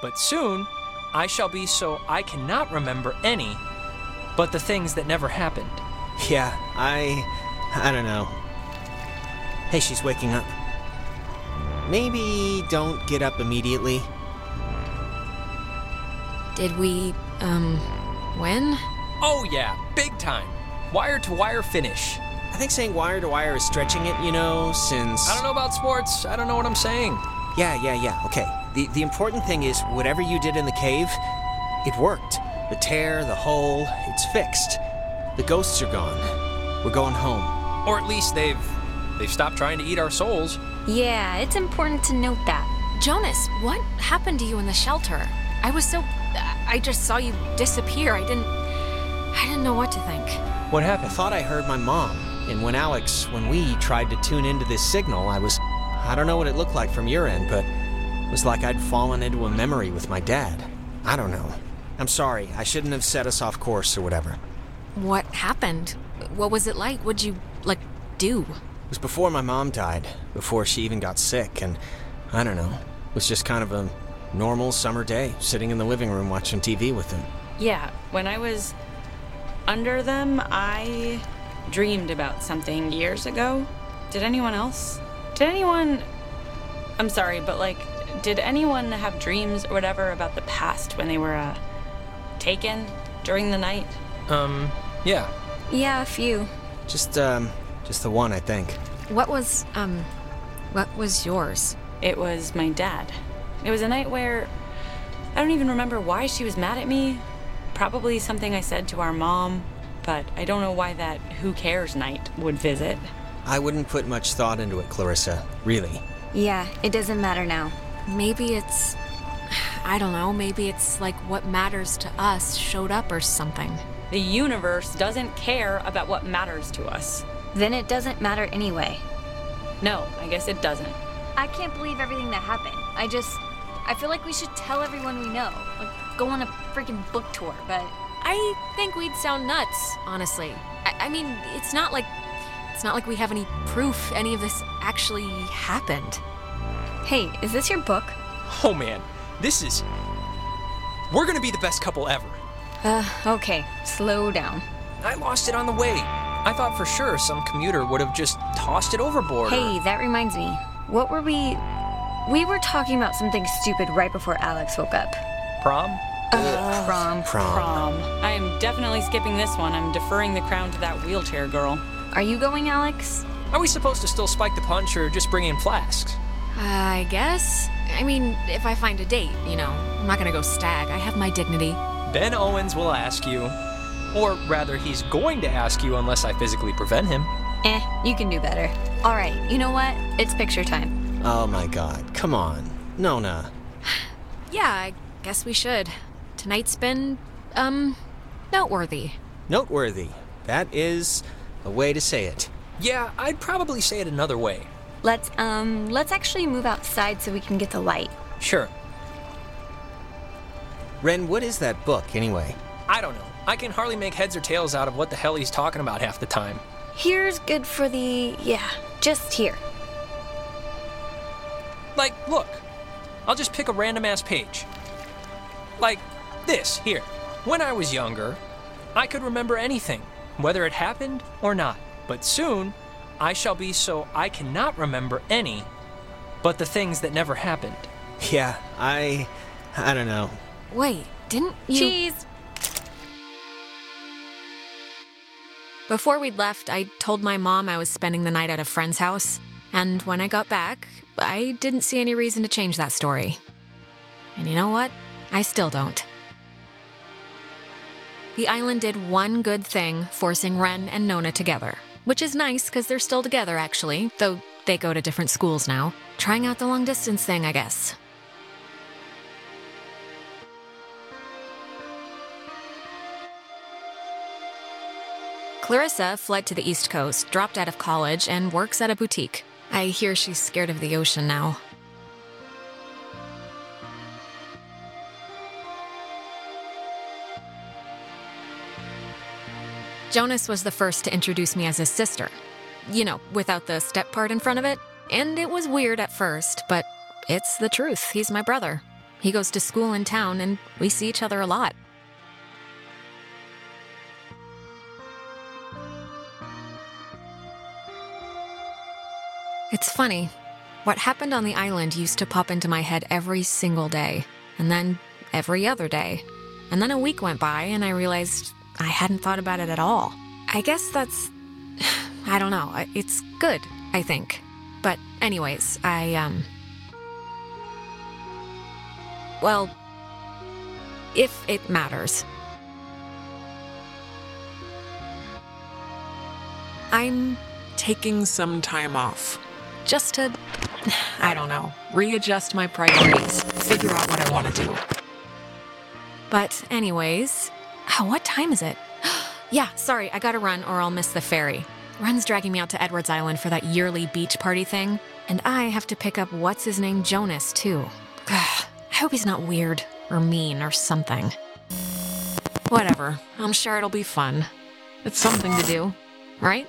but soon I shall be so I cannot remember any but the things that never happened. Yeah, I. I don't know. Hey, she's waking up. Maybe don't get up immediately. Did we, um, win? Oh, yeah, big time. Wire to wire finish. I think saying wire to wire is stretching it, you know, since. I don't know about sports. I don't know what I'm saying. Yeah, yeah, yeah, okay. The, the important thing is, whatever you did in the cave, it worked. The tear, the hole, it's fixed. The ghosts are gone. We're going home. Or at least they've they've stopped trying to eat our souls. Yeah, it's important to note that. Jonas, what happened to you in the shelter? I was so. I just saw you disappear. I didn't. I didn't know what to think. What happened? I thought I heard my mom, and when Alex, when we tried to tune into this signal, I was. I don't know what it looked like from your end, but it was like I'd fallen into a memory with my dad. I don't know. I'm sorry, I shouldn't have set us off course or whatever. What happened? What was it like? What'd you, like, do? It was before my mom died, before she even got sick, and I don't know. It was just kind of a normal summer day, sitting in the living room watching TV with them. Yeah, when I was under them, I dreamed about something years ago. Did anyone else? Did anyone. I'm sorry, but like, did anyone have dreams or whatever about the past when they were, uh, taken during the night? Um, yeah. Yeah, a few. Just, um, just the one, I think. What was, um, what was yours? It was my dad. It was a night where I don't even remember why she was mad at me. Probably something I said to our mom, but I don't know why that who cares night would visit. I wouldn't put much thought into it, Clarissa. Really. Yeah, it doesn't matter now. Maybe it's. I don't know, maybe it's like what matters to us showed up or something. The universe doesn't care about what matters to us. Then it doesn't matter anyway. No, I guess it doesn't. I can't believe everything that happened. I just. I feel like we should tell everyone we know. Like, go on a freaking book tour, but. I think we'd sound nuts, honestly. I, I mean, it's not like. It's not like we have any proof any of this actually happened. Hey, is this your book? Oh man, this is. We're gonna be the best couple ever. Uh, okay. Slow down. I lost it on the way. I thought for sure some commuter would have just tossed it overboard. or- Hey, that reminds me. What were we. We were talking about something stupid right before Alex woke up. prom? Prom. Prom. Prom. I am definitely skipping this one. I'm deferring the crown to that wheelchair girl. Are you going, Alex? Are we supposed to still spike the punch or just bring in flasks? I guess. I mean, if I find a date, you know, I'm not gonna go stag. I have my dignity. Ben Owens will ask you. Or rather, he's going to ask you unless I physically prevent him. Eh, you can do better. Alright, you know what? It's picture time. Oh my god, come on. Nona. Yeah, I guess we should. Tonight's been, um, noteworthy. Noteworthy. That is a way to say it. Yeah, I'd probably say it another way. Let's, um, let's actually move outside so we can get the light. Sure. Ren, what is that book, anyway? I don't know. I can hardly make heads or tails out of what the hell he's talking about half the time. Here's good for the. Yeah, just here. Like, look. I'll just pick a random ass page. Like this, here. When I was younger, I could remember anything, whether it happened or not. But soon, I shall be so I cannot remember any but the things that never happened. Yeah, I. I don't know. Wait, didn't you? Cheese! Before we'd left, I told my mom I was spending the night at a friend's house, and when I got back, I didn't see any reason to change that story. And you know what? I still don't. The island did one good thing, forcing Ren and Nona together, which is nice because they're still together, actually, though they go to different schools now. Trying out the long distance thing, I guess. Clarissa fled to the East Coast, dropped out of college, and works at a boutique. I hear she's scared of the ocean now. Jonas was the first to introduce me as his sister. You know, without the step part in front of it. And it was weird at first, but it's the truth. He's my brother. He goes to school in town, and we see each other a lot. It's funny. What happened on the island used to pop into my head every single day, and then every other day. And then a week went by, and I realized I hadn't thought about it at all. I guess that's. I don't know. It's good, I think. But, anyways, I, um. Well, if it matters. I'm Taking some time off. just to, I don't know, readjust my priorities, figure out what I want to do. But, anyways, oh, what time is it? yeah, sorry, I gotta run or I'll miss the ferry. Ren's dragging me out to Edwards Island for that yearly beach party thing, and I have to pick up what's his name, Jonas, too. I hope he's not weird or mean or something. Whatever, I'm sure it'll be fun. It's something to do, right?